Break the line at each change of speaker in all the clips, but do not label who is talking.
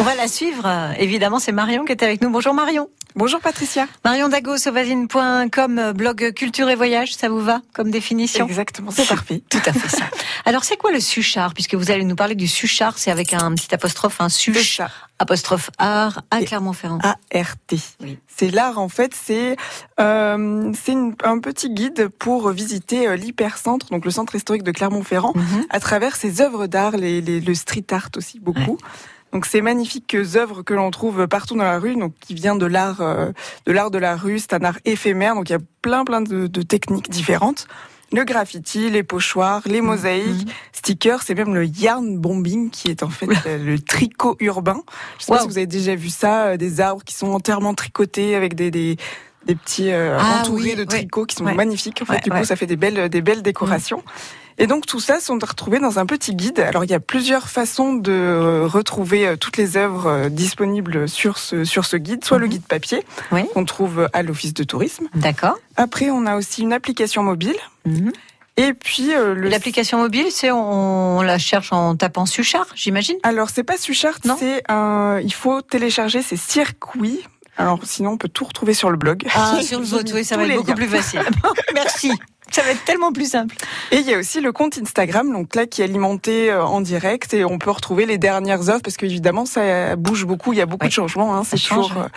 On va la suivre. Évidemment, c'est Marion qui est avec nous. Bonjour Marion.
Bonjour Patricia.
Marion Dago, sauvazine.com, blog culture et voyage, ça vous va comme définition?
Exactement, c'est parfait.
Tout à fait ça. Alors c'est quoi le suchard? Puisque vous allez nous parler du suchard, c'est avec un petit apostrophe, un such, apostrophe art à Clermont-Ferrand.
A-R-T. Oui. C'est l'art en fait, c'est euh, c'est un petit guide pour visiter euh, l'hypercentre, donc le centre historique de Clermont-Ferrand, mhm. à travers ses œuvres d'art, les, les, le street art aussi beaucoup. Donc ces magnifiques œuvres que l'on trouve partout dans la rue, donc qui vient de l'art euh, de l'art de la rue, c'est un art éphémère, donc il y a plein plein de, de techniques différentes. Le graffiti, les pochoirs, les mosaïques, mhm. stickers, c'est même le yarn bombing qui est en fait le tricot urbain. Je sais pas si vous avez déjà vu ça, euh, des arbres qui sont entièrement tricotés avec des, des des petits euh, ah entourés de tricots qui sont magnifiques. En fait, du coup, ça fait des belles, des belles décorations. Et donc tout ça sont retrouvés dans un petit guide. Alors il y a plusieurs façons de euh, retrouver euh, toutes les œuvres euh, disponibles sur ce sur ce guide, soit le mhm. guide papier qu'on trouve à l'office de tourisme.
D'accord.
Après on a aussi une application mobile. Mhm. Et puis
l'application mobile, c'est on, la cherche en tapant Suchard, j'imagine?
Alors c'est pas Suchard, c'est un. Il faut télécharger ces circuits. Alors sinon on peut tout retrouver sur le blog.
Ah sur le oui, ça va être beaucoup plus facile. Merci. Ça va être tellement plus simple.
Et il y a aussi le compte Instagram, donc là qui est alimenté euh, en direct et on peut retrouver les dernières offres parce qu'évidemment ça bouge beaucoup, il y a beaucoup de changements. Hein, c'est toujours euh,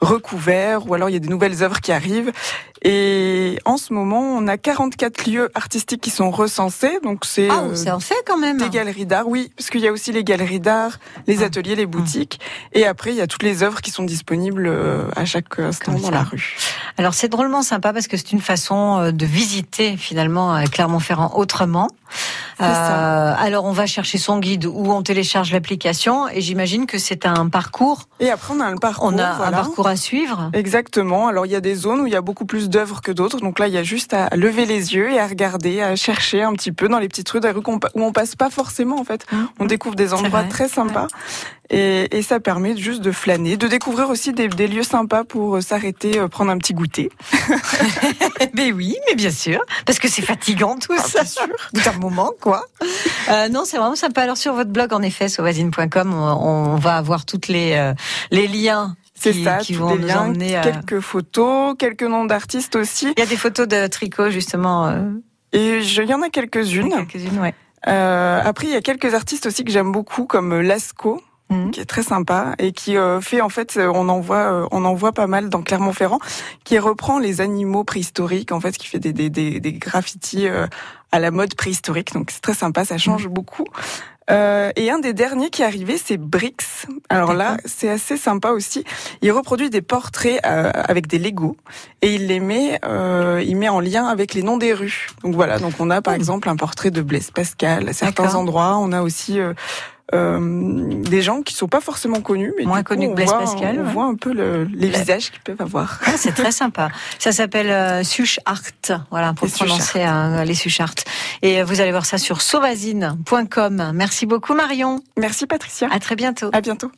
recouvert ou alors il y a des nouvelles œuvres qui arrivent. Et en ce moment, on a 44 lieux artistiques qui sont recensés. Donc c'est
ah, en fait quand même.
Des galeries d'art, oui, parce qu'il y a aussi les galeries d'art, les ah. ateliers, les boutiques, et après il y a toutes les œuvres qui sont disponibles euh, à chaque instant dans la rue.
Alors c'est drôlement sympa parce que c'est une façon euh, de visiter finalement euh, Clermont-Ferrand autrement. Euh, alors on va chercher son guide ou on télécharge l'application et j'imagine que c'est un parcours.
Et après on a un parcours.
On a un parcours à suivre.
Exactement. Alors il y a des zones où il y a beaucoup plus d'œuvres que d'autres. Donc là il y a juste à lever les yeux et à regarder, à chercher un petit peu dans les petites rues, des rues où on passe pas forcément en fait. Mmh. On découvre des endroits très sympas. Et, et, ça permet juste de flâner, de découvrir aussi des, des lieux sympas pour euh, s'arrêter, euh, prendre un petit goûter.
mais oui, mais bien sûr, parce que c'est fatigant tout ah, ça. Sûr. un moment, quoi. Euh, non, c'est vraiment sympa. Alors sur votre blog, en effet, sauvazine.com, on, va avoir toutes les euh, les liens
c'est ça, qui vont les liens, quelques photos, quelques noms d'artistes aussi.
Il y a des photos de tricot justement.
Et il y en a quelques-unes.
Quelques-unes, ouais.
Euh, après, il y a quelques artistes aussi que j'aime beaucoup, comme Lasco, Mhm. qui est très sympa et qui euh, fait en fait euh, on en voit euh, on en voit pas mal dans Clermont-Ferrand qui reprend les animaux préhistoriques en fait qui fait des des des, des graffitis à la mode préhistorique donc c'est très sympa ça change mhm. beaucoup euh, et un des derniers qui est arrivé, c'est Brix. Alors là, c'est assez sympa aussi. Il reproduit des portraits euh, avec des Legos et il les met, euh, il met en lien avec les noms des rues. Donc voilà, donc on a par oh. exemple un portrait de Blaise Pascal à certains endroits. On a aussi euh, des gens qui sont pas forcément connus, mais
moins connus que Blaise Pascal.
On voit un peu le, les visages qu'ils peuvent avoir.
Ah, c'est très sympa. Ça s'appelle euh, Suchart, voilà pour prononcer euh, les Suchart. Et euh, vous allez voir ça sur sauvazine.com. Merci beaucoup Marion.
Merci Patricia.
À très bientôt.
À bientôt.